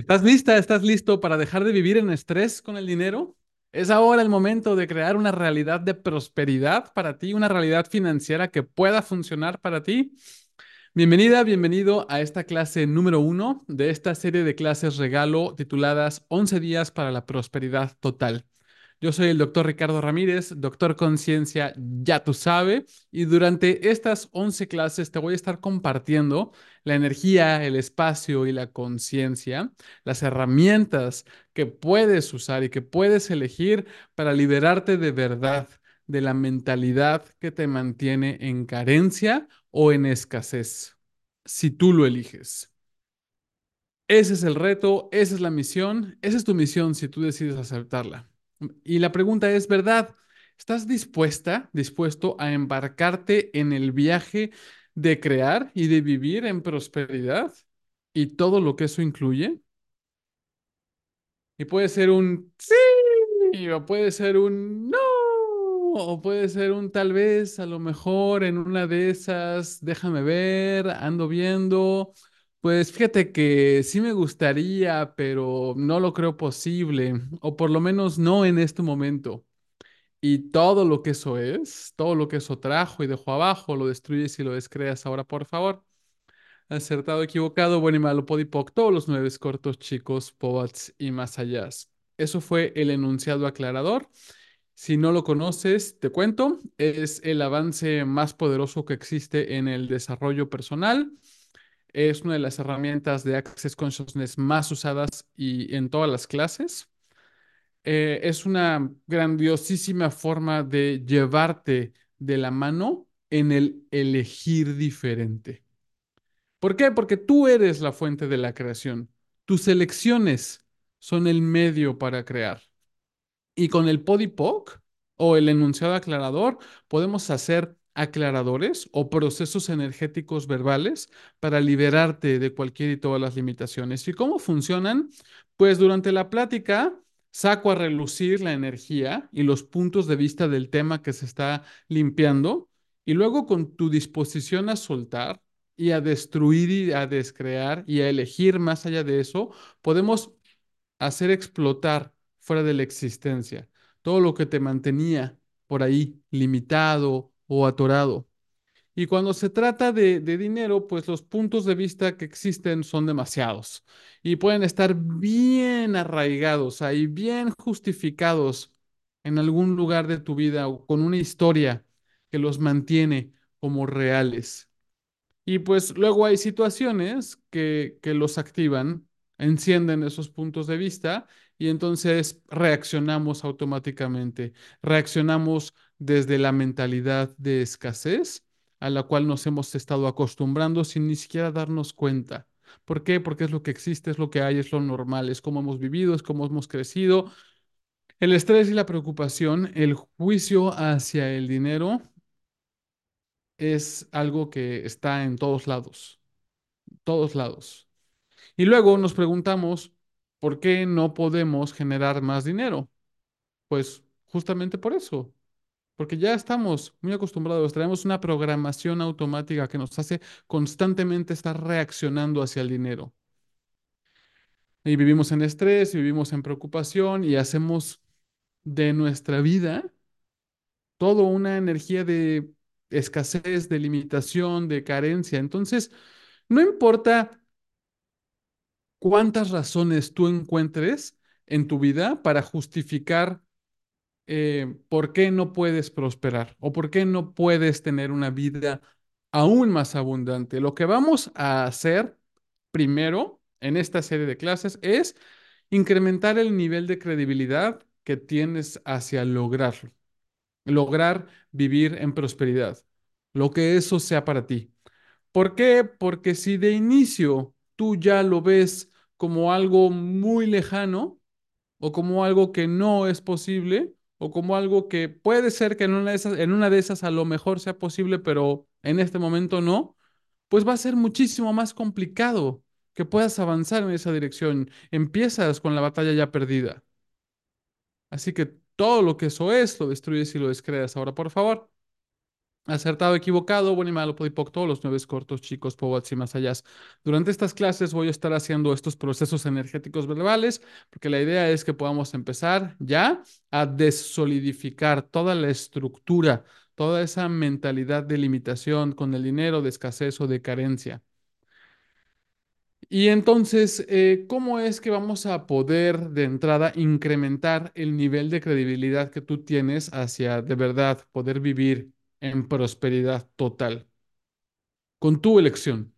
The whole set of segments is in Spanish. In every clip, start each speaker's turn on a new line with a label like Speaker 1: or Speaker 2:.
Speaker 1: ¿Estás lista? ¿Estás listo para dejar de vivir en estrés con el dinero? Es ahora el momento de crear una realidad de prosperidad para ti, una realidad financiera que pueda funcionar para ti. Bienvenida, bienvenido a esta clase número uno de esta serie de clases regalo tituladas 11 días para la prosperidad total. Yo soy el doctor Ricardo Ramírez, doctor Conciencia, ya tú sabes, y durante estas 11 clases te voy a estar compartiendo la energía, el espacio y la conciencia, las herramientas que puedes usar y que puedes elegir para liberarte de verdad de la mentalidad que te mantiene en carencia o en escasez, si tú lo eliges. Ese es el reto, esa es la misión, esa es tu misión si tú decides aceptarla. Y la pregunta es, ¿verdad? ¿Estás dispuesta, dispuesto a embarcarte en el viaje de crear y de vivir en prosperidad y todo lo que eso incluye? Y puede ser un sí, o puede ser un no, o puede ser un tal vez, a lo mejor en una de esas, déjame ver, ando viendo. Pues fíjate que sí me gustaría, pero no lo creo posible, o por lo menos no en este momento. Y todo lo que eso es, todo lo que eso trajo y dejó abajo, lo destruyes y lo descreas ahora, por favor. Acertado, equivocado, bueno y malo, podipoc, todos los nueve cortos, chicos, pobats y más allá. Eso fue el enunciado aclarador. Si no lo conoces, te cuento, es el avance más poderoso que existe en el desarrollo personal. Es una de las herramientas de Access Consciousness más usadas y en todas las clases. Eh, es una grandiosísima forma de llevarte de la mano en el elegir diferente. ¿Por qué? Porque tú eres la fuente de la creación. Tus elecciones son el medio para crear. Y con el podipoc o el enunciado aclarador podemos hacer aclaradores o procesos energéticos verbales para liberarte de cualquier y todas las limitaciones. ¿Y cómo funcionan? Pues durante la plática saco a relucir la energía y los puntos de vista del tema que se está limpiando y luego con tu disposición a soltar y a destruir y a descrear y a elegir más allá de eso, podemos hacer explotar fuera de la existencia todo lo que te mantenía por ahí limitado o atorado. Y cuando se trata de, de, dinero, pues los puntos de vista que existen son demasiados y pueden estar bien arraigados ahí, bien justificados en algún lugar de tu vida o con una historia que los mantiene como reales. Y pues luego hay situaciones que, que los activan, encienden esos puntos de vista y entonces reaccionamos automáticamente. Reaccionamos desde la mentalidad de escasez a la cual nos hemos estado acostumbrando sin ni siquiera darnos cuenta. ¿Por qué? Porque es lo que existe, es lo que hay, es lo normal, es como hemos vivido, es como hemos crecido. El estrés y la preocupación, el juicio hacia el dinero es algo que está en todos lados, todos lados. Y luego nos preguntamos, ¿por qué no podemos generar más dinero? Pues justamente por eso, porque ya estamos muy acostumbrados, tenemos una programación automática que nos hace constantemente estar reaccionando hacia el dinero. Y vivimos en estrés, y vivimos en preocupación y hacemos de nuestra vida todo una energía de escasez, de limitación, de carencia. Entonces, no importa cuántas razones tú encuentres en tu vida para justificar eh, por qué no puedes prosperar o por qué no puedes tener una vida aún más abundante. Lo que vamos a hacer primero en esta serie de clases es incrementar el nivel de credibilidad que tienes hacia lograrlo, lograr vivir en prosperidad, lo que eso sea para ti. ¿Por qué? Porque si de inicio tú ya lo ves como algo muy lejano o como algo que no es posible, o como algo que puede ser que en una de esas, en una de esas a lo mejor sea posible, pero en este momento no, pues va a ser muchísimo más complicado que puedas avanzar en esa dirección. Empiezas con la batalla ya perdida. Así que todo lo que eso es, lo destruyes y lo descreas. Ahora, por favor. Acertado, equivocado, bueno y malo, podipoc, todos los nueve cortos, chicos, pobats y más allá. Durante estas clases voy a estar haciendo estos procesos energéticos verbales, porque la idea es que podamos empezar ya a desolidificar toda la estructura, toda esa mentalidad de limitación con el dinero, de escasez o de carencia. Y entonces, eh, ¿cómo es que vamos a poder de entrada incrementar el nivel de credibilidad que tú tienes hacia de verdad poder vivir en prosperidad total? Con tu elección.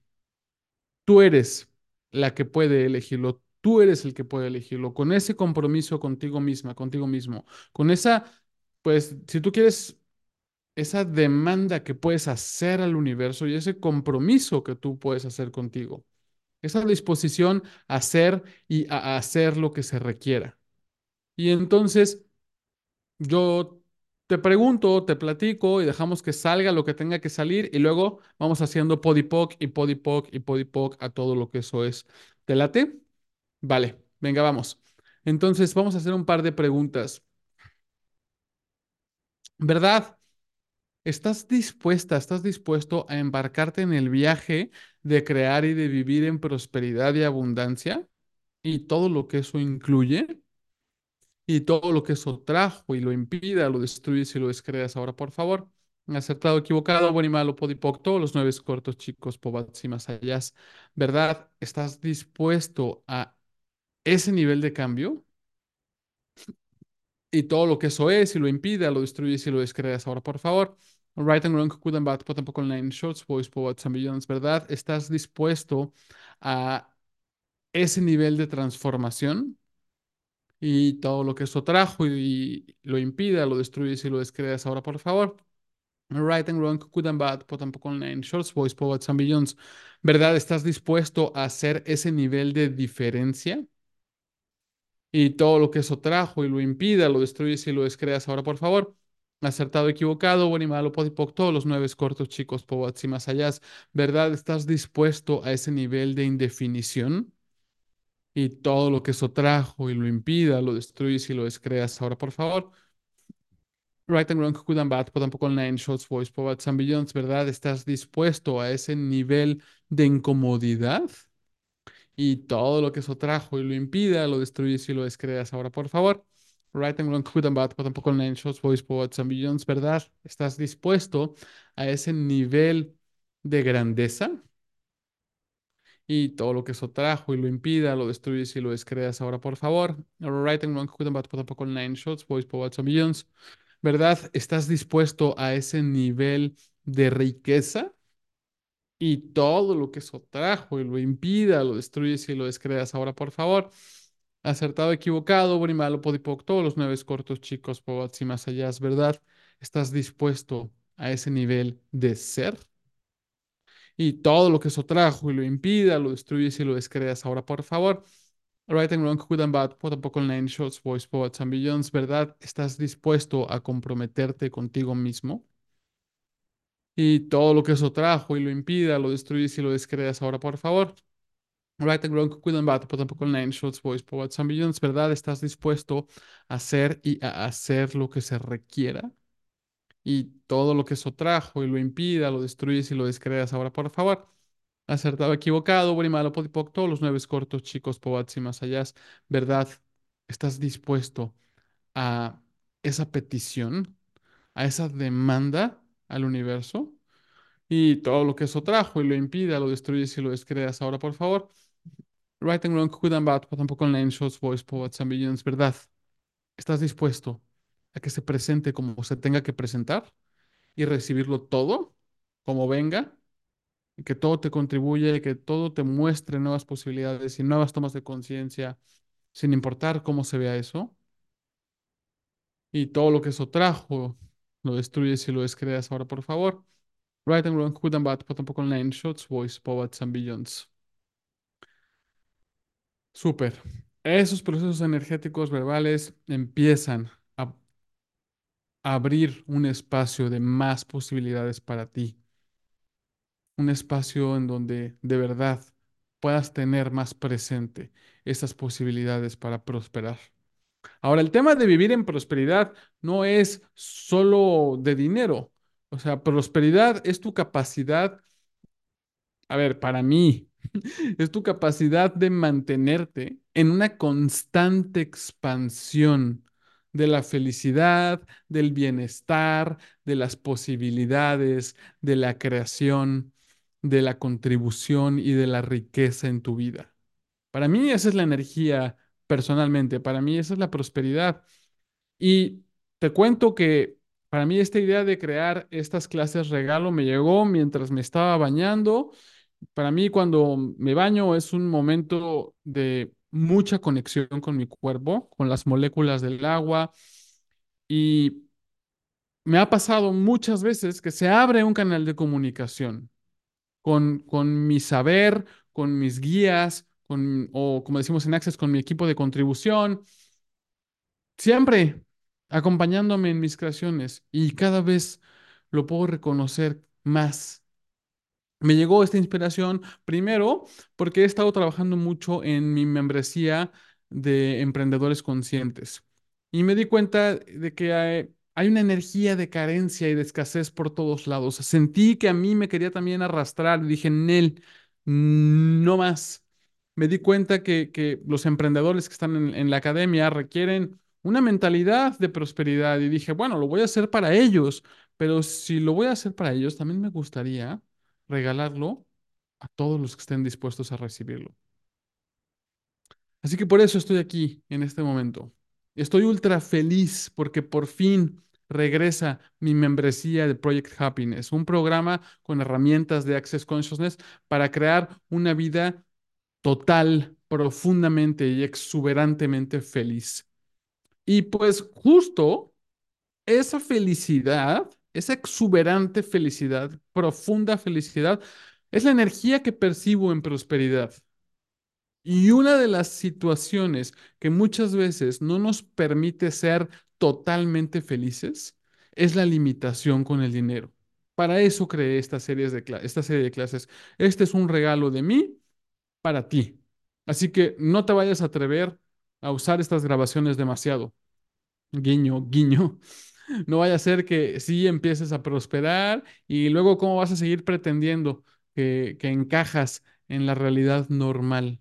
Speaker 1: Tú eres la que puede elegirlo. Tú eres el que puede elegirlo. Con ese compromiso contigo misma, contigo mismo. Con esa, pues, si tú quieres, esa demanda que puedes hacer al universo y ese compromiso que tú puedes hacer contigo. Esa disposición a hacer y a hacer lo que se requiera. Y entonces yo te pregunto, te platico y dejamos que salga lo que tenga que salir y luego vamos haciendo podipoc y podipoc y podipoc a todo lo que eso es. ¿Te late? Vale, venga, vamos. Entonces vamos a hacer un par de preguntas. ¿Verdad? ¿Estás dispuesta, estás dispuesto a embarcarte en el viaje de crear y de vivir en prosperidad y abundancia? Y todo lo que eso incluye. Y todo lo que eso trajo y lo impida, lo destruyes y lo descreas ahora, por favor. Acertado, equivocado, bueno y malo, podipoc, todos los nueve cortos, chicos, pobats y más allá. ¿Verdad? ¿Estás dispuesto a ese nivel de cambio? Y todo lo que eso es y lo impida, lo destruyes y lo descreas ahora, por favor. Right and wrong, good and bad, tampoco online, shorts, boys, poets and billions, ¿verdad? ¿Estás dispuesto a ese nivel de transformación? Y todo lo que eso trajo y, lo impida, lo destruyes y lo descreas ahora, por favor. Right and wrong, good and bad, tampoco online, shorts, boys, poets and billions. ¿Verdad? ¿Estás dispuesto a hacer ese nivel de diferencia? Y todo lo que eso trajo y lo impida, lo destruyes y lo descreas ahora, por favor. Acertado, equivocado, bueno y malo, podipoc, todos los nueve cortos, chicos, poets y más allá. ¿Verdad? ¿Estás dispuesto a ese nivel de indefinición? Y todo lo que eso trajo y lo impida, lo destruyes y lo descreas. Ahora, por favor. Right and wrong, good and bad, tampoco online, shots, voice, poets and billions, ¿verdad? ¿Estás dispuesto a ese nivel de incomodidad? Y todo lo que eso trajo y lo impida, lo destruyes y lo descreas. Ahora, por favor. Right and wrong, good and bad, tampoco online, shots, voice, poets and billions, ¿verdad? ¿Estás dispuesto a ese nivel de grandeza? Y todo lo que eso trajo y lo impida, lo destruyes y lo descreas ahora, por favor. Right and wrong, nine shots, boys, millions. ¿Verdad? ¿Estás dispuesto a ese nivel de riqueza? Y todo lo que eso trajo y lo impida, lo destruyes y lo descreas ahora, por favor. Acertado, equivocado, bueno y malo, podipoc, todos los nueve cortos, chicos, poets y más allá, ¿verdad? ¿Estás dispuesto a ese nivel de ser? Y todo lo que eso trajo y lo impida, lo destruyes y lo descreas. Ahora, por favor, right and wrong, good and bad, tampoco online shots, voice, poets and billions, ¿verdad? ¿Estás dispuesto a comprometerte contigo mismo? Y todo lo que eso trajo y lo impida, lo destruyes y lo descreas. Ahora, por favor. Right and wrong, good and bad, tampoco online shots, voice, poets and billions, ¿verdad? ¿Estás dispuesto a hacer y a hacer lo que se requiera? Y todo lo que eso trajo y lo impida, lo destruyes y lo descreas ahora, por favor. Acertado, equivocado, bueno y malo, podipoc, todos los nueve cortos, chicos, pobats y más allá. ¿Verdad? ¿Estás dispuesto a esa petición, a esa demanda al universo? Y todo lo que eso trajo y lo impida, lo destruyes y lo descreas ahora, por favor. Right and wrong, good and bad, tampoco online shows, voice, poets and ¿verdad? ¿Estás dispuesto a que se presente como se tenga que presentar y recibirlo todo como venga, y que todo te contribuye, que todo te muestre nuevas posibilidades y nuevas tomas de conciencia, sin importar cómo se vea eso. Y todo lo que eso trajo, lo destruyes y lo descreas ahora, por favor. Right and wrong, good and bad, tampoco online shots, voice, poets and billions. Súper. Esos procesos energéticos verbales empiezan abrir un espacio de más posibilidades para ti. Un espacio en donde de verdad puedas tener más presente esas posibilidades para prosperar. Ahora, el tema de vivir en prosperidad no es solo de dinero, O sea, prosperidad es tu capacidad, a ver, para mí, es tu capacidad de mantenerte en una constante expansión de la felicidad, del bienestar, de las posibilidades, de la creación, de la contribución y de la riqueza en tu vida. Para mí esa es la energía personalmente, para mí esa es la prosperidad. Y te cuento que para mí esta idea de crear estas clases regalo me llegó mientras me estaba bañando. Para mí cuando me baño es un momento de mucha conexión con mi cuerpo, con las moléculas del agua. Y me ha pasado muchas veces que se abre un canal de comunicación con, con mi saber, con mis guías, con, o como decimos en Access, con mi equipo de contribución siempre acompañándome en mis creaciones y cada vez lo puedo reconocer más. Me llegó esta inspiración primero porque he estado trabajando mucho en mi membresía de emprendedores conscientes y me di cuenta de que hay, una energía de carencia y de escasez por todos lados. Sentí que a mí me quería también arrastrar y dije, Nel, no más. Me di cuenta que, los emprendedores que están en la academia requieren una mentalidad de prosperidad y dije, bueno, lo voy a hacer para ellos, pero si lo voy a hacer para ellos, también me gustaría regalarlo a todos los que estén dispuestos a recibirlo. Así que por eso estoy aquí en este momento. Estoy ultra feliz porque por fin regresa mi membresía de Project Happiness, un programa con herramientas de Access Consciousness para crear una vida total, profundamente y exuberantemente feliz. Y pues justo esa felicidad, esa exuberante felicidad, profunda felicidad, es la energía que percibo en prosperidad. Y una de las situaciones que muchas veces no nos permite ser totalmente felices es la limitación con el dinero. Para eso creé estas series de esta serie de clases. Este es un regalo de mí para ti. Así que no te vayas a atrever a usar estas grabaciones demasiado. Guiño, guiño. No vaya a ser que sí empieces a prosperar y luego cómo vas a seguir pretendiendo que, que encajas en la realidad normal.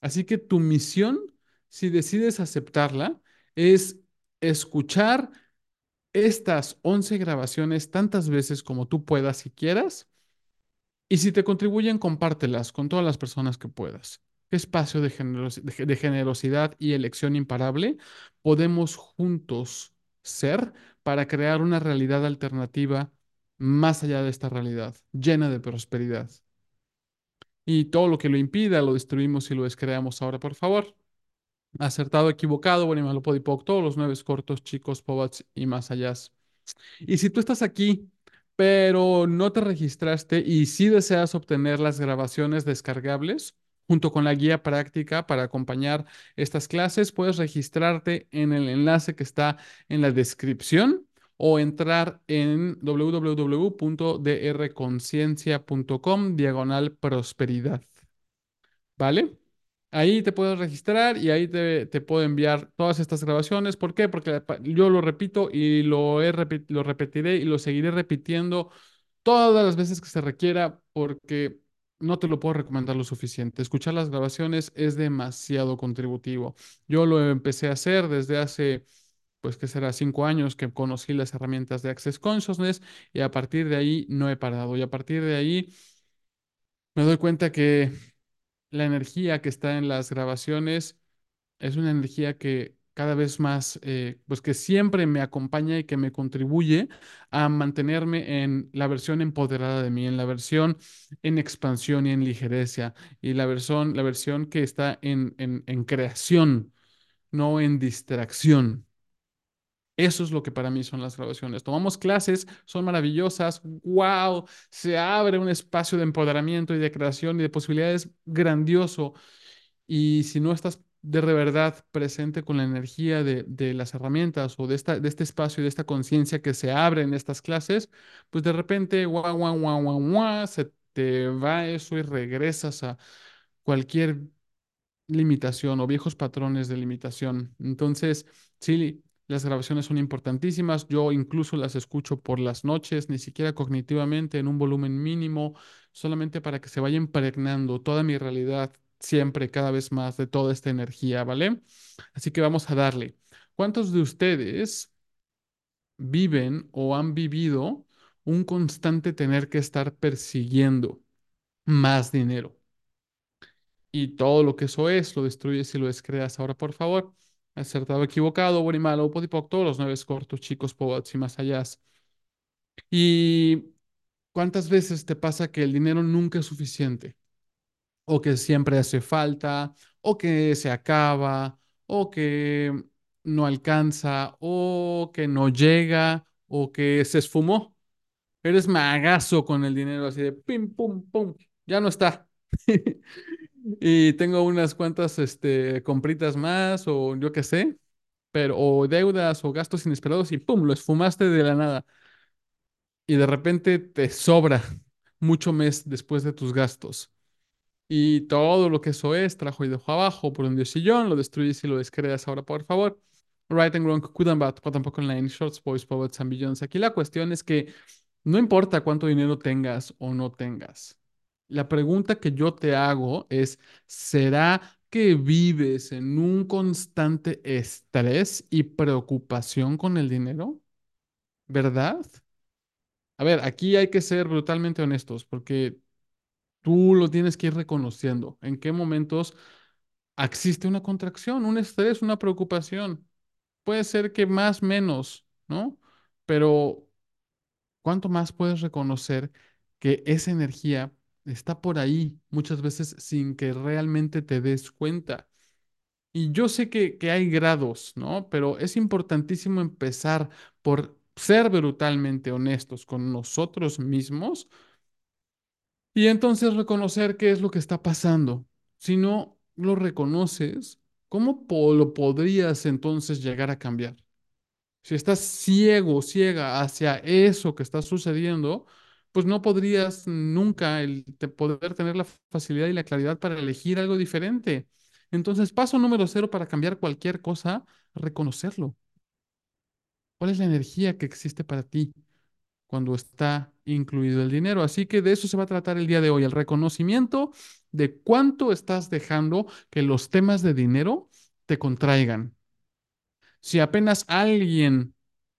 Speaker 1: Así que tu misión, si decides aceptarla, es escuchar estas 11 grabaciones tantas veces como tú puedas y quieras. Y si te contribuyen, compártelas con todas las personas que puedas. ¿Qué espacio de, generos- de ge- de generosidad y elección imparable podemos juntos ser para crear una realidad alternativa más allá de esta realidad, llena de prosperidad? Y todo lo que lo impida, lo destruimos y lo descreamos ahora, por favor. Acertado, equivocado, bueno y malo, podipoc, todos los nueve cortos, chicos, pobats y más allá. Y si tú estás aquí, pero no te registraste y si deseas obtener las grabaciones descargables junto con la guía práctica para acompañar estas clases, puedes registrarte en el enlace que está en la descripción o entrar en www.drconciencia.com diagonal prosperidad. ¿Vale? Ahí te puedes registrar y ahí te, te puedo enviar todas estas grabaciones. ¿Por qué? Porque yo lo repito y lo, he lo repetiré y lo seguiré repitiendo todas las veces que se requiera porque no te lo puedo recomendar lo suficiente. Escuchar las grabaciones es demasiado contributivo. Yo lo empecé a hacer desde hace, pues que será cinco años que conocí las herramientas de Access Consciousness y a partir de ahí no he parado. Y a partir de ahí me doy cuenta que la energía que está en las grabaciones es una energía que cada vez más, eh, pues que siempre me acompaña y que me contribuye a mantenerme en la versión empoderada de mí, en la versión en expansión y en ligereza, y la versión, la versión que está en, en, en creación, no en distracción. Eso es lo que para mí son las grabaciones. Tomamos clases, son maravillosas, wow, se abre un espacio de empoderamiento y de creación y de posibilidades grandioso. Y si no estás de verdad presente con la energía de, de las herramientas o de, esta, de este espacio y de esta conciencia que se abre en estas clases, pues de repente, guau, guau, guau, guau, guau, se te va eso y regresas a cualquier limitación o viejos patrones de limitación. Entonces, sí, Las grabaciones son importantísimas. Yo incluso las escucho por las noches, ni siquiera cognitivamente, en un volumen mínimo, solamente para que se vaya impregnando toda mi realidad, siempre, cada vez más, de toda esta energía, ¿vale? Así que vamos a darle. ¿Cuántos de ustedes viven o han vivido un constante tener que estar persiguiendo más dinero? Y todo lo que eso es, lo destruyes y lo descreas. Ahora, por favor, acertado, equivocado, bueno y malo, podipoc, todos los nueve cortos, chicos, pobots y más allá. ¿Y cuántas veces te pasa que el dinero nunca es suficiente? O que siempre hace falta, o que se acaba, o que no alcanza, o que no llega, o que se esfumó. Eres magazo con el dinero, así de pim, pum, pum, ya no está. Y tengo unas cuantas este, compritas más o yo qué sé, pero o deudas o gastos inesperados y ¡pum! lo esfumaste de la nada. Y de repente te sobra mucho mes después de tus gastos. Y todo lo que eso es, trajo y dejó abajo por un sillón, lo destruyes y lo descreas ahora, por favor. Right and wrong, good and bad, tampoco online, shorts, boys, poets and billions. Aquí la cuestión es que no importa cuánto dinero tengas o no tengas. La pregunta que yo te hago es, ¿será que vives en un constante estrés y preocupación con el dinero? ¿Verdad? A ver, aquí hay que ser brutalmente honestos porque tú lo tienes que ir reconociendo. ¿En qué momentos existe una contracción, un estrés, una preocupación? Puede ser que más, menos, ¿no? Pero ¿cuánto más puedes reconocer que esa energía está por ahí muchas veces sin que realmente te des cuenta? Y yo sé que, que hay grados, ¿no? Pero es importantísimo empezar por ser brutalmente honestos con nosotros mismos y entonces reconocer qué es lo que está pasando. Si no lo reconoces, ¿cómo po- lo podrías entonces llegar a cambiar? Si estás ciego, ciega hacia eso que está sucediendo, pues no podrías nunca el, poder tener la facilidad y la claridad para elegir algo diferente. Entonces, paso número cero para cambiar cualquier cosa, reconocerlo. ¿Cuál es la energía que existe para ti cuando está incluido el dinero? Así que de eso se va a tratar el día de hoy, el reconocimiento de cuánto estás dejando que los temas de dinero te contraigan. Si apenas alguien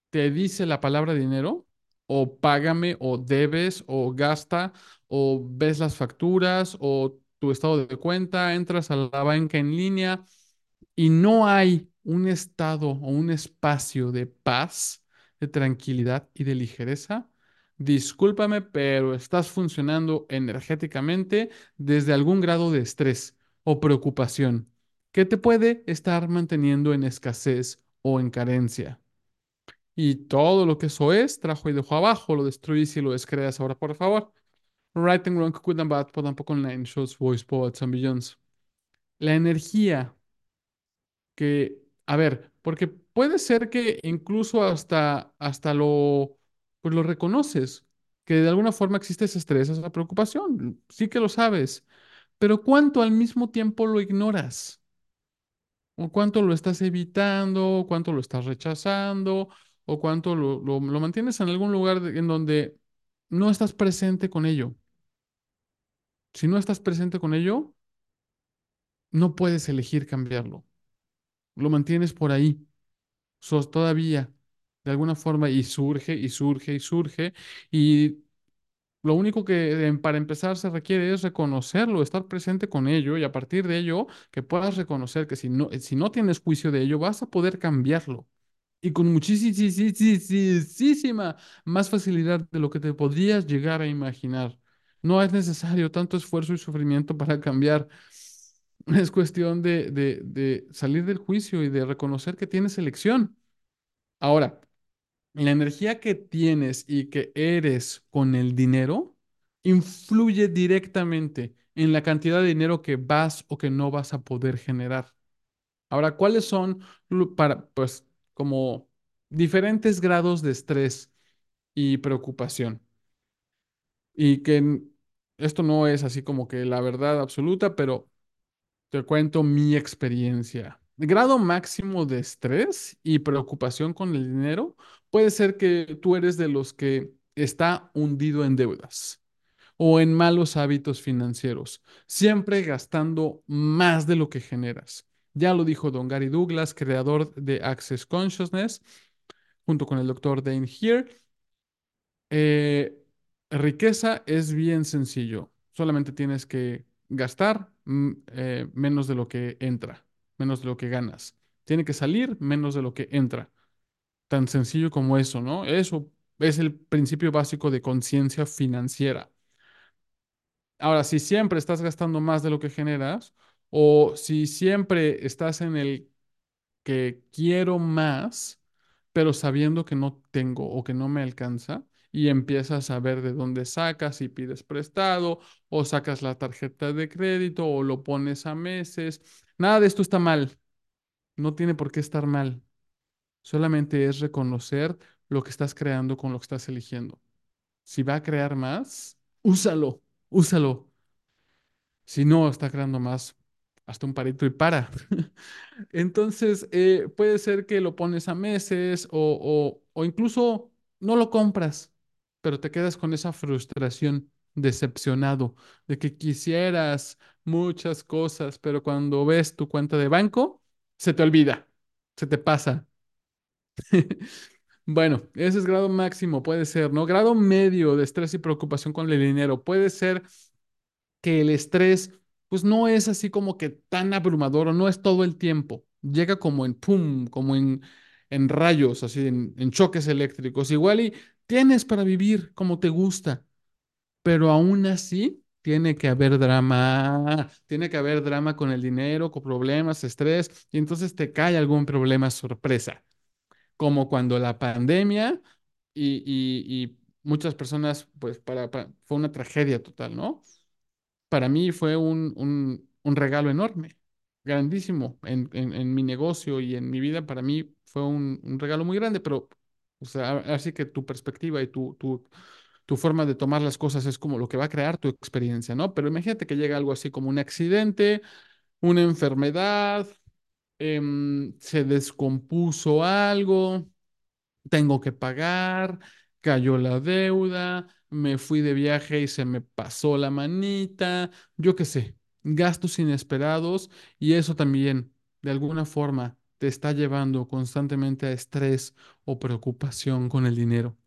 Speaker 1: te dice la palabra dinero, o págame, o debes, o gasta, o ves las facturas, o tu estado de cuenta, entras a la banca en línea y no hay un estado o un espacio de paz, de tranquilidad y de ligereza, discúlpame, pero estás funcionando energéticamente desde algún grado de estrés o preocupación que te puede estar manteniendo en escasez o en carencia. Y todo lo que eso es, trajo y dejó abajo, lo destruyes y lo descreas ahora, por favor. Right and wrong, good and bad, tampoco online, shows, voice, poets and billions. La energía que, a ver, porque puede ser que incluso hasta, hasta lo, pues lo reconoces, que de alguna forma existe ese estrés, esa preocupación, sí que lo sabes, pero ¿cuánto al mismo tiempo lo ignoras? ¿O cuánto lo estás evitando? ¿O cuánto lo estás rechazando? ¿O cuánto lo, lo- mantienes en algún lugar en donde no estás presente con ello? Si no estás presente con ello, no puedes elegir cambiarlo. Lo mantienes por ahí, sos todavía, de alguna forma, y surge y surge y surge. Y lo único que em, para empezar se requiere es reconocerlo, estar presente con ello y a partir de ello que puedas reconocer que si no, si no tienes juicio de ello, vas a poder cambiarlo. y con muchísima más facilidad de lo que te podrías llegar a imaginar. No es necesario tanto esfuerzo y sufrimiento para cambiar. Es cuestión de, de, salir del juicio y de reconocer que tienes elección. Ahora, la energía que tienes y que eres con el dinero influye directamente en la cantidad de dinero que vas o que no vas a poder generar. Ahora, ¿cuáles son para, pues, como diferentes grados de estrés y preocupación? Y que esto no es así como que la verdad absoluta, pero te cuento mi experiencia. grado máximo de estrés y preocupación con el dinero puede ser que tú eres de los que está hundido en deudas o en malos hábitos financieros, siempre gastando más de lo que generas. Ya lo dijo Don Gary Douglas, creador de Access Consciousness, junto con el doctor Dane Here. Eh, riqueza es bien sencillo. Solamente tienes que gastar eh, menos de lo que entra, menos de lo que ganas. Tiene que salir menos de lo que entra. Tan sencillo como eso, ¿no? Eso es el principio básico de conciencia financiera. Ahora, si siempre estás gastando más de lo que generas, o si siempre estás en el que quiero más, pero sabiendo que no tengo o que no me alcanza, y empiezas a ver de dónde sacas y pides prestado, o sacas la tarjeta de crédito, o lo pones a meses. Nada de esto está mal. No tiene por qué estar mal. Solamente es reconocer lo que estás creando con lo que estás eligiendo. Si va a crear más, úsalo, úsalo. Si no está creando más, hasta un parito y para. Entonces, eh, puede ser que lo pones a meses o, o, o incluso no lo compras, pero te quedas con esa frustración, decepcionado, de que quisieras muchas cosas, pero cuando ves tu cuenta de banco, se te olvida, se te pasa. Bueno, ese es grado máximo, puede ser, ¿no? Grado medio de estrés y preocupación con el dinero. Puede ser que el estrés, pues no es así como que tan abrumador no es todo el tiempo. Llega como en pum, como en, en rayos, así, en, en choques eléctricos. Igual y tienes para vivir como te gusta, pero aún así tiene que haber drama, tiene que haber drama con el dinero, con problemas, estrés, y entonces te cae algún problema sorpresa como cuando la pandemia y, y- muchas personas, pues para, fue una tragedia total, ¿no? Para mí fue un, un, un regalo enorme, grandísimo en, en, en mi negocio y en mi vida. Para mí fue un, un regalo muy grande, pero, o sea, así que tu perspectiva y tu, tu, tu forma de tomar las cosas es como lo que va a crear tu experiencia, ¿no? Pero imagínate que llega algo así como un accidente, una enfermedad, em, se descompuso algo tengo que pagar, cayó la deuda, me fui de viaje y se me pasó la manita, yo qué sé, gastos inesperados y eso también de alguna forma te está llevando constantemente a estrés o preocupación con el dinero.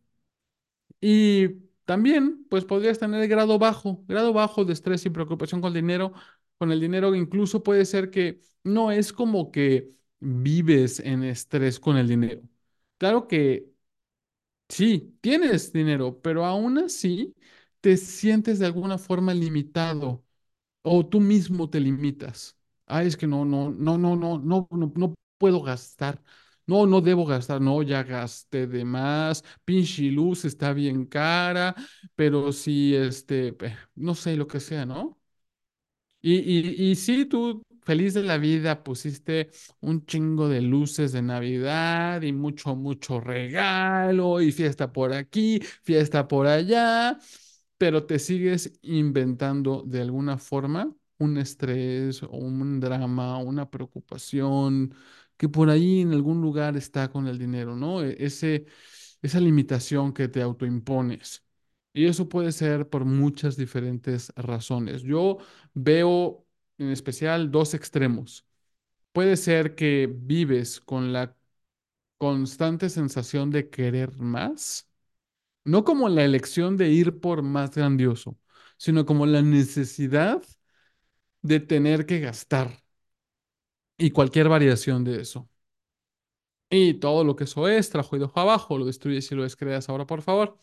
Speaker 1: Y también, pues podrías tener grado bajo, grado bajo de estrés y preocupación con el dinero. Con el dinero incluso puede ser que no es como que vives en estrés con el dinero. Claro que Sí, tienes dinero, pero aún así te sientes de alguna forma limitado o tú mismo te limitas. Ay, es que no, no, no, no, no, no, no puedo gastar. No, no debo gastar. No, ya gasté de más. Pinche luz está bien cara, pero sí, este, no sé lo que sea, ¿no? Y, y, y sí, tú feliz de la vida pusiste un chingo de luces de Navidad y mucho, mucho regalo y fiesta por aquí, fiesta por allá, pero te sigues inventando de alguna forma un estrés o un drama, una preocupación que por ahí en algún lugar está con el dinero, ¿no? E- Ese, esa limitación que te autoimpones. Y eso puede ser por muchas diferentes razones. Yo Veo en especial dos extremos. Puede ser que vives con la constante sensación de querer más, no como la elección de ir por más grandioso, sino como la necesidad de tener que gastar y cualquier variación de eso. Y todo lo que eso es, trajo y dejo abajo, lo destruyes y lo descreas ahora, por favor.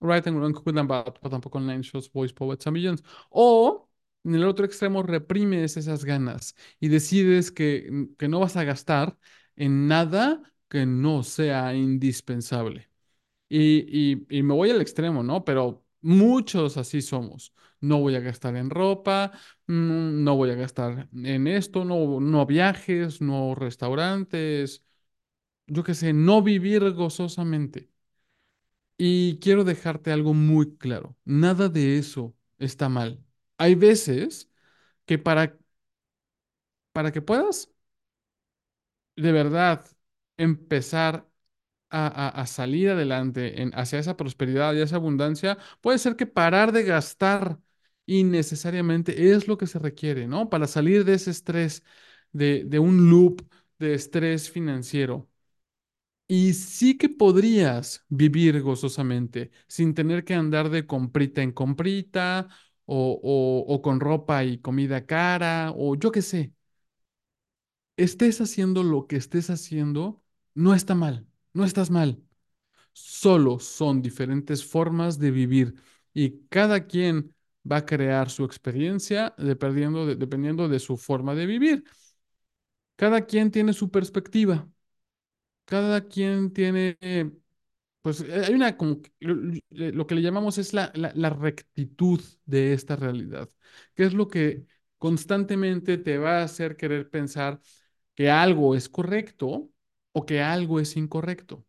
Speaker 1: Right and wrong, good and bad, but tampoco online shows, voice, poets and millions. O en el otro extremo reprimes esas ganas y decides que, que no vas a gastar en nada que no sea indispensable. Y, y, y me voy al extremo, ¿no? Pero muchos así somos. No voy a gastar en ropa, mm, no voy a gastar en esto, no, no viajes, no restaurantes, yo qué sé, no vivir gozosamente. Y quiero dejarte algo muy claro. Nada de eso está mal. Hay veces que para, para que puedas de verdad empezar a, a- salir adelante en, hacia esa prosperidad y esa abundancia, puede ser que parar de gastar innecesariamente es lo que se requiere, ¿no? Para salir de ese estrés, de, un loop de estrés financiero. Y sí que podrías vivir gozosamente sin tener que andar de comprita en comprita o o con ropa y comida cara o yo qué sé estés haciendo lo que estés haciendo, no está mal, no estás mal. Solo son diferentes formas de vivir y cada quien va a crear su experiencia dependiendo de, dependiendo de su forma de vivir. Cada quien tiene su perspectiva, cada quien tiene, pues eh, hay una, como lo, que le llamamos es la, la, la rectitud de esta realidad, que es lo que constantemente te va a hacer querer pensar que algo es correcto o que algo es incorrecto.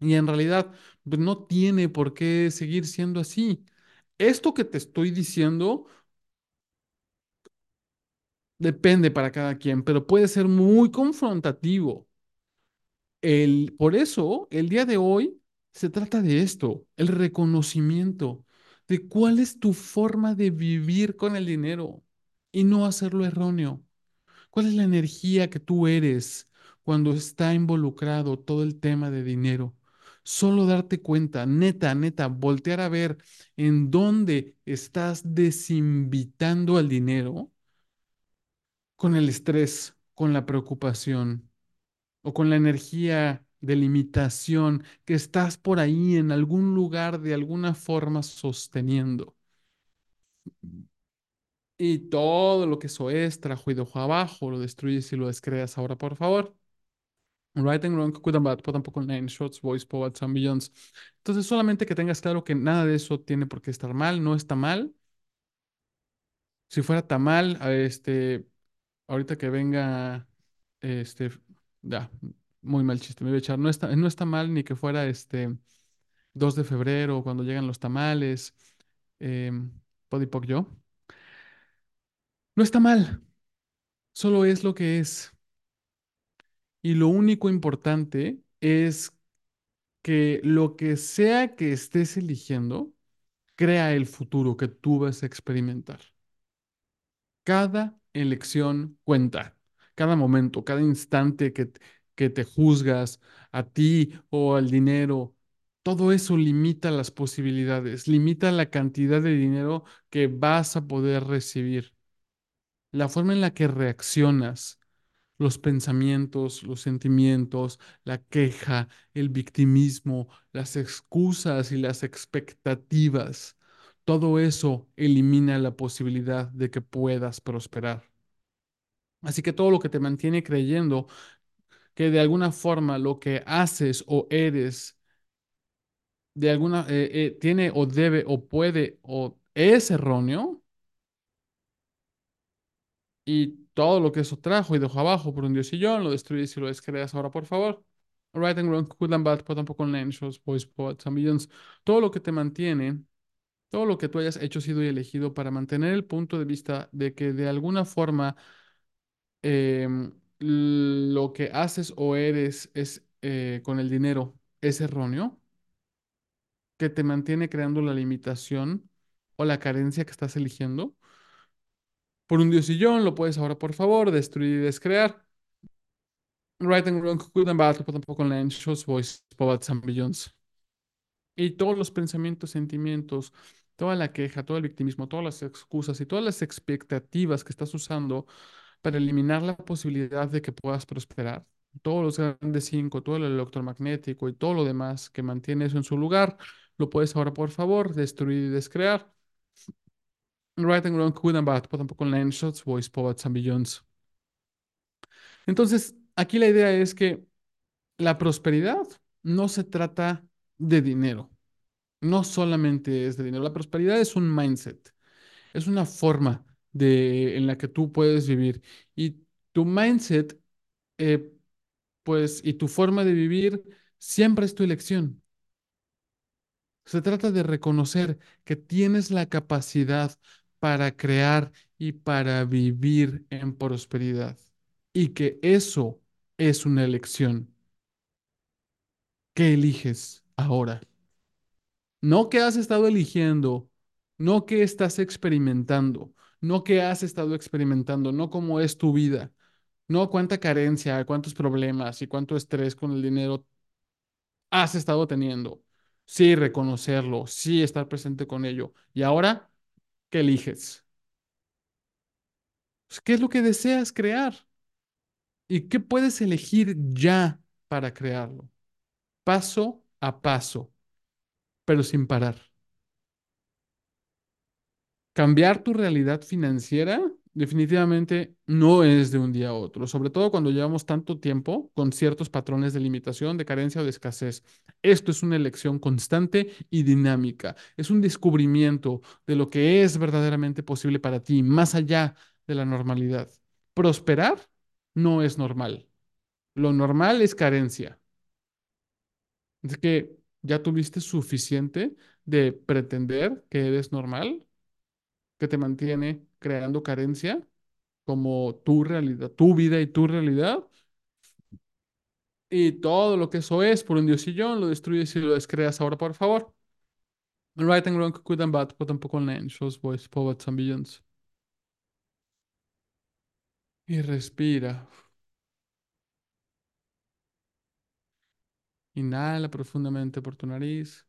Speaker 1: Y en realidad pues, no tiene por qué seguir siendo así. Esto que te estoy diciendo depende para cada quien, pero puede ser muy confrontativo. El, por eso, el día de hoy se trata de esto, el reconocimiento de cuál es tu forma de vivir con el dinero y no hacerlo erróneo. ¿Cuál es la energía que tú eres cuando está involucrado todo el tema de dinero? Solo darte cuenta, neta, neta, voltear a ver en dónde estás desinvitando al dinero con el estrés, con la preocupación o con la energía de limitación que estás por ahí en algún lugar de alguna forma sosteniendo. Y todo lo que eso es, trajo y dejó abajo, lo destruyes y lo descreas ahora, por favor. Right and wrong, good and bad, put tampoco nine shots, voice, poets and billions. Entonces, solamente que tengas claro que nada de eso tiene por qué estar mal, no está mal. Si fuera tan mal, este, ahorita que venga, este, ya, muy mal chiste, me voy a echar. No está, no está mal ni que fuera este 2 de febrero, cuando llegan los tamales, eh, Podipoc yo. No está mal, solo es lo que es. Y lo único importante es que lo que sea que estés eligiendo, crea el futuro que tú vas a experimentar. Cada elección cuenta, cada momento, cada instante que, que te juzgas a ti o al dinero, todo eso limita las posibilidades, limita la cantidad de dinero que vas a poder recibir, la forma en la que reaccionas los pensamientos, los sentimientos, la queja, el victimismo, las excusas y las expectativas. Todo eso elimina la posibilidad de que puedas prosperar. Así que todo lo que te mantiene creyendo que de alguna forma lo que haces o eres de alguna eh, eh, tiene o debe o puede o es erróneo y todo lo que eso trajo y dejó abajo por un diosillón, lo destruyes y lo descreas ahora, por favor. Right and wrong, good and bad, pero tampoco en shows, boys, poets, millions. Todo lo que te mantiene, todo lo que tú hayas hecho, sido y elegido para mantener el punto de vista de que de alguna forma em, lo que haces o eres es eh, con el dinero es erróneo, que te mantiene creando la limitación o la carencia que estás eligiendo. Por un diosillón, lo puedes ahora, por favor, destruir y descrear. Right and wrong, good and bad, tampoco en shows, boys, poets, and millions. Y todos los pensamientos, sentimientos, toda la queja, todo el victimismo, todas las excusas y todas las expectativas que estás usando para eliminar la posibilidad de que puedas prosperar. Todos los grandes cinco, todo el electromagnético y todo lo demás que mantiene eso en su lugar, lo puedes ahora, por favor, destruir y descrear. Right and wrong, good and bad, tampoco en shots, voice, poets and billions. Entonces, aquí la idea es que la prosperidad no se trata de dinero. No solamente es de dinero. La prosperidad es un mindset, es una forma de, en la que tú puedes vivir. Y tu mindset, eh, pues, y tu forma de vivir siempre es tu elección. Se trata de reconocer que tienes la capacidad para crear y para vivir en prosperidad. Y que eso es una elección. ¿Qué eliges ahora? No que has estado eligiendo, no que estás experimentando, no que has estado experimentando, no cómo es tu vida, no cuánta carencia, cuántos problemas y cuánto estrés con el dinero has estado teniendo. Sí, reconocerlo, sí, estar presente con ello. Y ahora, ¿qué eliges? Pues, ¿Qué es lo que deseas crear? ¿Y qué puedes elegir ya para crearlo? Paso a paso, pero sin parar. Cambiar tu realidad financiera definitivamente no es de un día a otro, sobre todo cuando llevamos tanto tiempo con ciertos patrones de limitación, de carencia o de escasez. Esto es una elección constante y dinámica. Es un descubrimiento de lo que es verdaderamente posible para ti, más allá de la normalidad. Prosperar no es normal. Lo normal es carencia. Así que ya tuviste suficiente de pretender que eres normal que te mantiene creando carencia como tu realidad, tu vida y tu realidad. Y todo lo que eso es por un diosillón, lo destruyes y lo descreas ahora, por favor. Right and wrong, good and bad, but tampoco online, shows boys, poets and billions. Y respira. Inhala profundamente por tu nariz.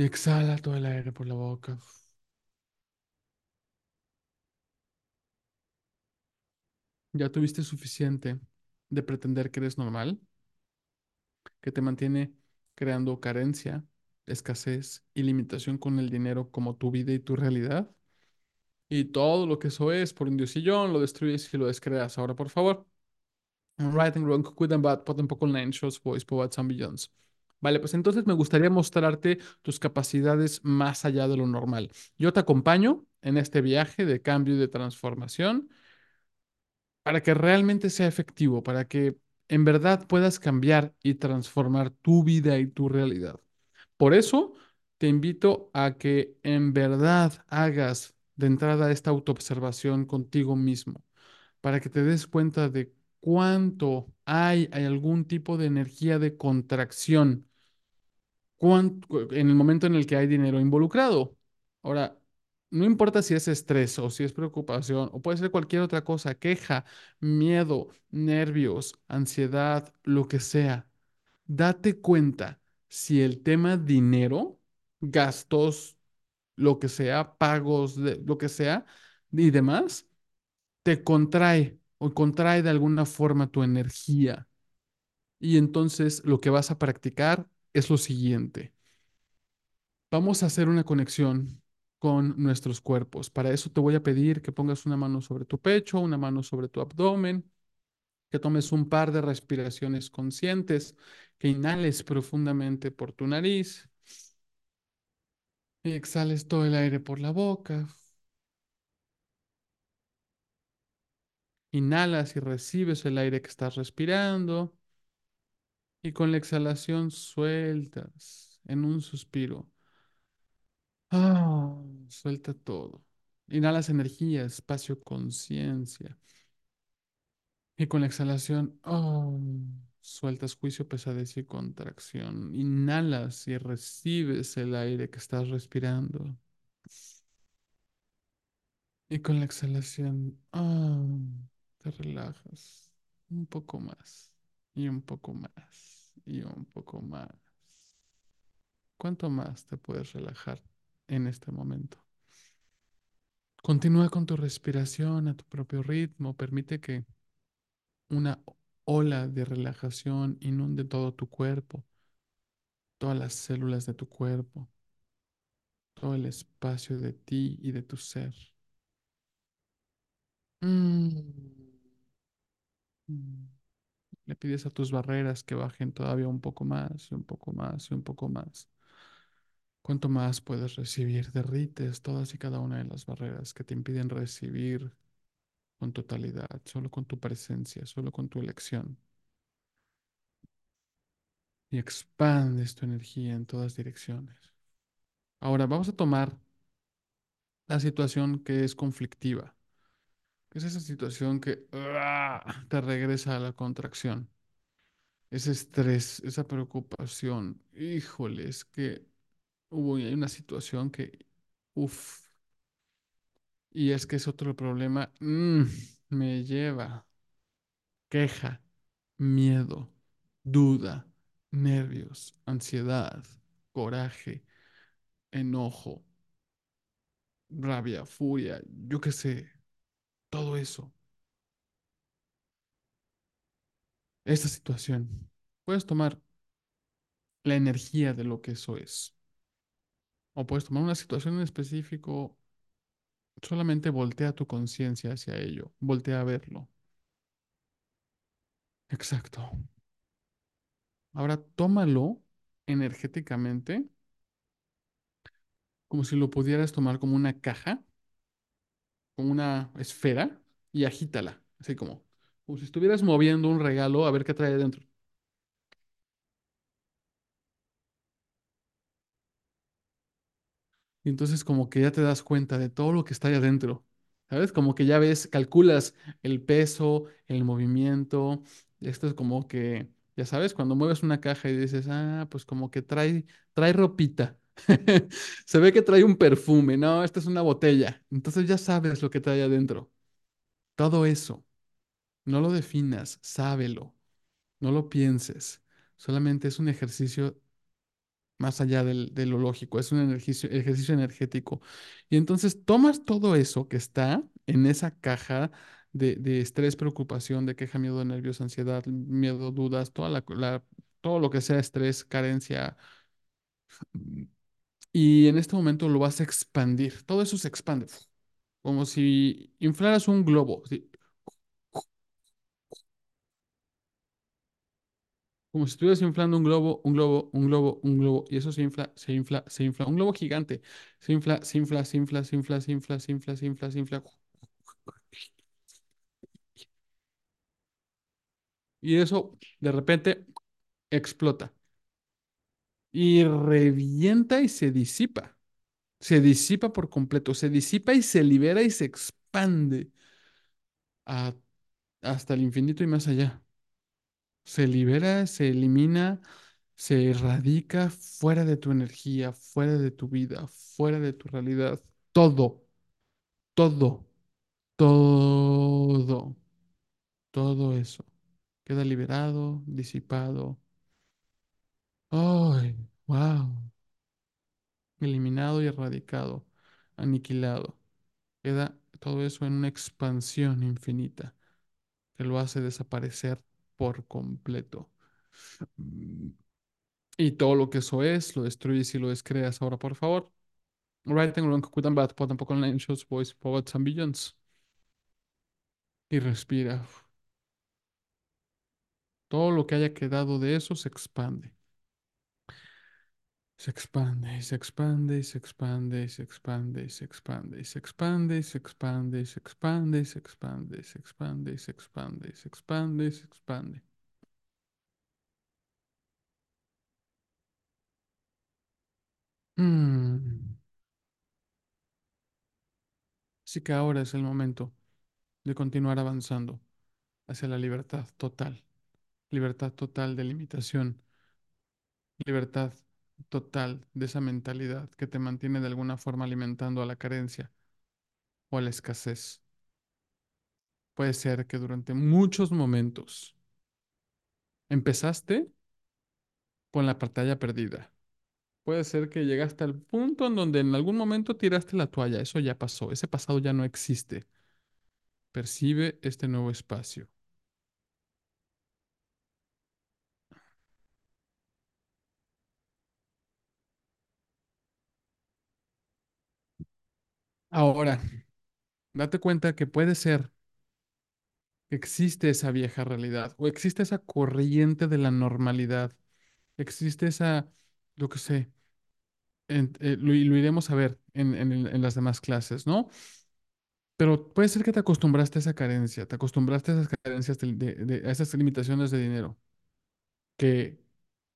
Speaker 1: Y exhala todo el aire por la boca. Ya tuviste suficiente de pretender que eres normal, que te mantiene creando carencia, escasez y limitación con el dinero como tu vida y tu realidad. Y todo lo que eso es por un diosillón, lo destruyes y lo descreas. Ahora, por favor. Right and wrong, good and bad, pot un poco online, shows, boys, poets and billions. Vale, pues entonces me gustaría mostrarte tus capacidades más allá de lo normal. Yo te acompaño en este viaje de cambio y de transformación para que realmente sea efectivo, para que en verdad puedas cambiar y transformar tu vida y tu realidad. Por eso te invito a que en verdad hagas de entrada esta autoobservación contigo mismo, para que te des cuenta de cuánto hay, hay algún tipo de energía de contracción en el momento en el que hay dinero involucrado. Ahora, no importa si es estrés o si es preocupación o puede ser cualquier otra cosa, queja, miedo, nervios, ansiedad, lo que sea. Date cuenta si el tema dinero, gastos, lo que sea, pagos, de, lo que sea y demás, te contrae o contrae de alguna forma tu energía. Y entonces lo que vas a practicar es lo siguiente. Vamos a hacer una conexión con nuestros cuerpos. Para eso te voy a pedir que pongas una mano sobre tu pecho, una mano sobre tu abdomen, que tomes un par de respiraciones conscientes, que inhales profundamente por tu nariz y exhales todo el aire por la boca. Inhalas y recibes el aire que estás respirando y con la exhalación sueltas en un suspiro. Ah, suelta todo. Inhalas energía, espacio, conciencia. Y con la exhalación, oh, sueltas juicio, pesadez y contracción. Inhalas y recibes el aire que estás respirando. Y con la exhalación, oh, te relajas un poco más y un poco más y un poco más. ¿Cuánto más te puedes relajar en este momento? Continúa con tu respiración a tu propio ritmo. Permite que una ola de relajación inunde todo tu cuerpo, todas las células de tu cuerpo, todo el espacio de ti y de tu ser. Mm. Mm. Le pides a tus barreras que bajen todavía un poco más y un poco más y un poco más. ¿Cuánto más puedes recibir? Derrites todas y cada una de las barreras que te impiden recibir con totalidad, solo con tu presencia, solo con tu elección. Y expandes tu energía en todas direcciones. Ahora vamos a tomar la situación que es conflictiva. Es esa situación que ah, te regresa a la contracción. Ese estrés, esa preocupación. Híjole, es que hubo una situación que, uff, y es que es otro problema. mm, me lleva queja, miedo, duda, nervios, ansiedad, coraje, enojo, rabia, furia, yo qué sé, todo eso. Esta situación. Puedes tomar la energía de lo que eso es. O puedes tomar una situación en específico, solamente voltea tu conciencia hacia ello, voltea a verlo. Exacto. Ahora tómalo energéticamente, como si lo pudieras tomar como una caja, una esfera, y agítala, así como, como si estuvieras moviendo un regalo a ver qué trae dentro. Y entonces como que ya te das cuenta de todo lo que está ahí adentro, ¿sabes? Como que ya ves, calculas el peso, el movimiento. Esto es como que, ya sabes, cuando mueves una caja y dices, ah, pues como que trae, trae ropita. Se ve que trae un perfume, no, esta es una botella. Entonces ya sabes lo que trae adentro. Todo eso, no lo definas, sábelo, no lo pienses. Solamente es un ejercicio más allá del- de lo lógico, es un ejercicio, ejercicio energético. Y entonces tomas todo eso que está en esa caja de, de estrés, preocupación, de queja, miedo, nervios, ansiedad, miedo, dudas, toda la, todo lo que sea estrés, carencia, y en este momento lo vas a expandir. Todo eso se expande, como si inflaras un globo. Como si estuvieras inflando un globo, un globo, un globo, un globo, y eso se infla, se infla, se infla. Un globo gigante. Se infla, se infla, se infla, se infla, se infla, se infla, se infla, se infla. Y eso de repente explota. Y revienta y se disipa. Se disipa por completo. Se disipa y se libera y se expande a- hasta el infinito y más allá. Se libera, se elimina, se erradica fuera de tu energía, fuera de tu vida, fuera de tu realidad. Todo, todo, todo, todo eso queda liberado, disipado. ¡Ay! ¡Wow! Eliminado y erradicado, aniquilado. Queda todo eso en una expansión infinita que lo hace desaparecer por completo. Mm, Y todo lo que eso es, lo destruyes y lo descreas ahora, por favor. Writing wrong, and bad, but tampoco shows, boys, poets and billions. Y respira. Todo lo que haya quedado de eso se expande. Se expande, y se expande, y se expande, y se expande, y se expande, y se expande, y se expande, y se expande, y se expande, y se expande, y se expande, y se expande, y se expande. Mm. Así que ahora es el momento de continuar avanzando hacia la libertad total, libertad total de limitación, libertad total de esa mentalidad que te mantiene de alguna forma alimentando a la carencia o a la escasez. Puede ser que durante muchos momentos empezaste con la pantalla perdida. Puede ser que llegaste al punto en donde en algún momento tiraste la toalla. Eso ya pasó. Ese pasado ya no existe. Percibe este nuevo espacio. Ahora, date cuenta que puede ser que existe esa vieja realidad o existe esa corriente de la normalidad. Existe esa, lo que sé, en- eh, lo, iremos a ver en, en en las demás clases, ¿no? Pero puede ser que te acostumbraste a esa carencia, te acostumbraste a esas carencias, de, de- a esas limitaciones de dinero, que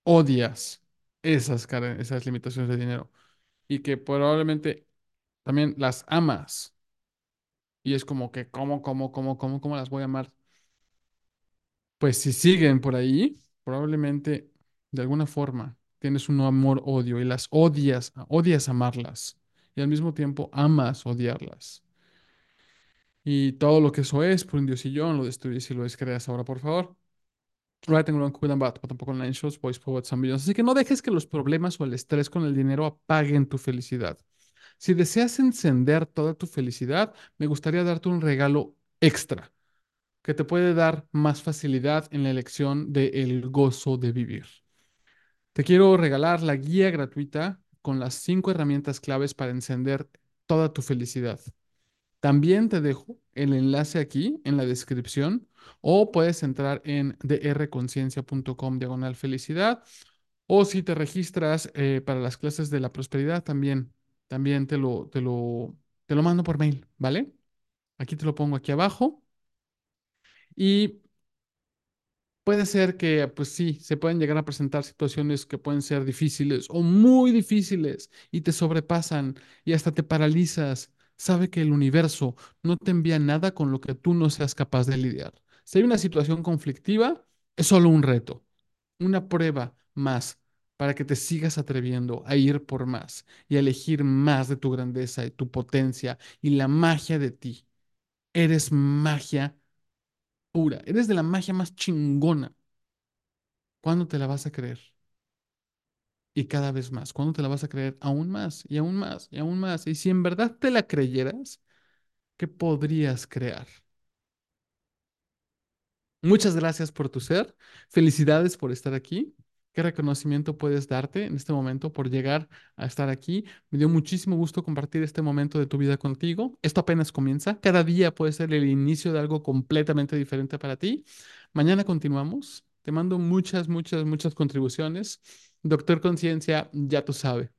Speaker 1: odias esas, esas limitaciones de dinero y que probablemente también las amas, Y es como que, ¿cómo, cómo, cómo, cómo, cómo las voy a amar? Pues si siguen por ahí, probablemente de alguna forma tienes un amor-odio y las odias, odias amarlas y al mismo tiempo amas odiarlas. Y todo lo que eso es, por un diosillón, lo destruyes y lo descreas ahora, por favor. Writing and tampoco online shows, voice. Así que no dejes que los problemas o el estrés con el dinero apaguen tu felicidad. Si deseas encender toda tu felicidad, me gustaría darte un regalo extra que te puede dar más facilidad en la elección del gozo de vivir. Te quiero regalar la guía gratuita con las cinco herramientas claves para encender toda tu felicidad. También te dejo el enlace aquí en la descripción o puedes entrar en drconciencia.com diagonal felicidad o si te registras eh, para las clases de la prosperidad también, también te lo, te lo, te lo mando por mail, ¿vale? Aquí te lo pongo aquí abajo. Y puede ser que, pues sí, se pueden llegar a presentar situaciones que pueden ser difíciles o muy difíciles y te sobrepasan y hasta te paralizas. Sabe que el universo no te envía nada con lo que tú no seas capaz de lidiar. Si hay una situación conflictiva, es solo un reto, una prueba más para que te sigas atreviendo a ir por más y a elegir más de tu grandeza y tu potencia y la magia de ti. Eres magia pura, eres de la magia más chingona. ¿Cuándo te la vas a creer? Y cada vez más. ¿Cuándo te la vas a creer? Aún más y aún más y aún más. Y si en verdad te la creyeras, ¿qué podrías crear? Muchas gracias por tu ser. Felicidades por estar aquí. ¿Qué reconocimiento puedes darte en este momento por llegar a estar aquí? Me dio muchísimo gusto compartir este momento de tu vida contigo. Esto apenas comienza. Cada día puede ser el inicio de algo completamente diferente para ti. Mañana continuamos. Te mando muchas, muchas, muchas contribuciones. Doctor Conciencia, ya tú sabes.